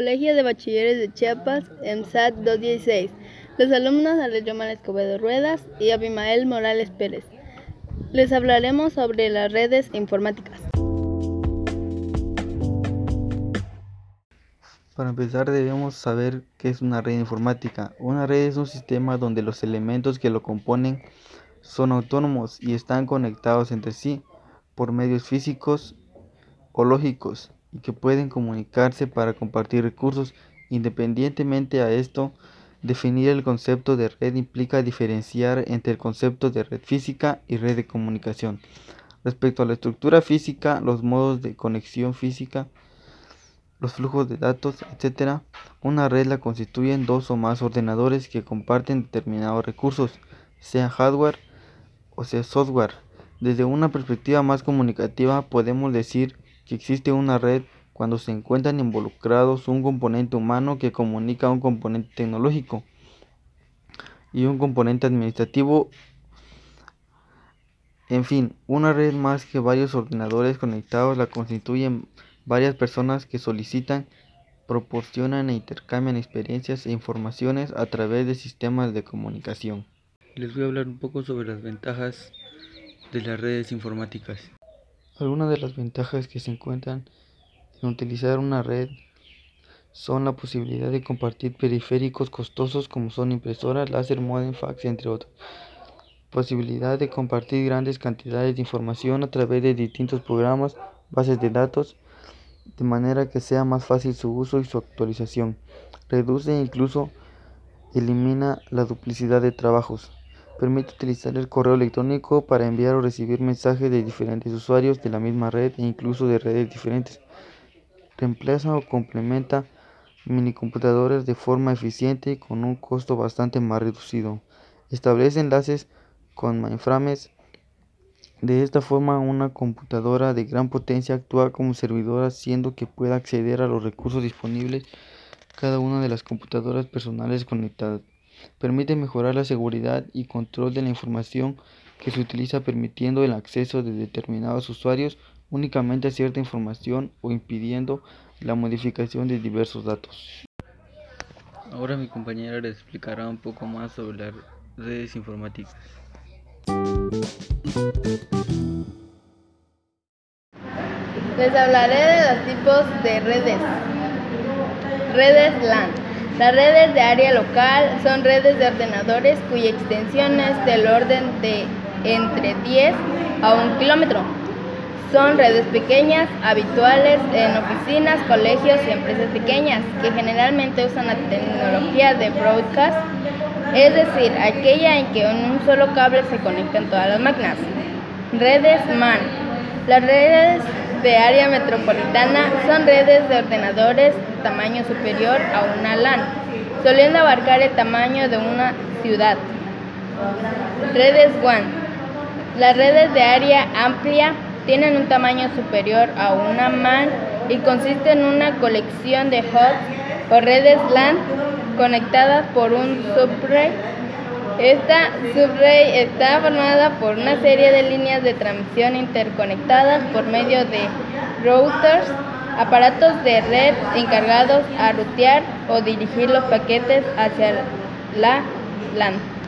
Colegio de Bachilleres de Chiapas, EMSAT 216. Los alumnos Alejandro Escobedo Ruedas y Abimael Morales Pérez. Les hablaremos sobre las redes informáticas. Para empezar debemos saber qué es una red informática. Una red es un sistema donde los elementos que lo componen son autónomos y están conectados entre sí por medios físicos o lógicos y que pueden comunicarse para compartir recursos. Independientemente a esto, definir el concepto de red implica diferenciar entre el concepto de red física y red de comunicación. Respecto a la estructura física, los modos de conexión física, los flujos de datos, etc., una red la constituyen dos o más ordenadores que comparten determinados recursos, sea hardware o sea software. Desde una perspectiva más comunicativa podemos decir que existe una red cuando se encuentran involucrados un componente humano que comunica un componente tecnológico y un componente administrativo. En fin, una red más que varios ordenadores conectados la constituyen varias personas que solicitan, proporcionan e intercambian experiencias e informaciones a través de sistemas de comunicación. Les voy a hablar un poco sobre las ventajas de las redes informáticas. Algunas de las ventajas que se encuentran en utilizar una red son la posibilidad de compartir periféricos costosos como son impresoras, láser, modem, fax, entre otros. Posibilidad de compartir grandes cantidades de información a través de distintos programas, bases de datos, de manera que sea más fácil su uso y su actualización. Reduce e incluso elimina la duplicidad de trabajos. Permite utilizar el correo electrónico para enviar o recibir mensajes de diferentes usuarios de la misma red e incluso de redes diferentes. Reemplaza o complementa minicomputadores de forma eficiente y con un costo bastante más reducido. Establece enlaces con mainframes. De esta forma, una computadora de gran potencia actúa como servidor haciendo que pueda acceder a los recursos disponibles cada una de las computadoras personales conectadas. Permite mejorar la seguridad y control de la información que se utiliza permitiendo el acceso de determinados usuarios únicamente a cierta información o impidiendo la modificación de diversos datos. Ahora mi compañera les explicará un poco más sobre las redes informáticas. Les hablaré de los tipos de redes. Redes LAN. Las redes de área local son redes de ordenadores cuya extensión es del orden de entre 10 a 1 kilómetro. Son redes pequeñas, habituales en oficinas, colegios y empresas pequeñas, que generalmente usan la tecnología de broadcast, es decir, aquella en que en un solo cable se conectan todas las máquinas. Redes MAN. Las redes de área metropolitana son redes de ordenadores tamaño superior a una LAN, soliendo abarcar el tamaño de una ciudad. Redes WAN. Las redes de área amplia tienen un tamaño superior a una MAN y consisten en una colección de hubs o redes LAN conectadas por un subray esta subray está formada por una serie de líneas de transmisión interconectadas por medio de routers, aparatos de red encargados a rutear o dirigir los paquetes hacia la LAN.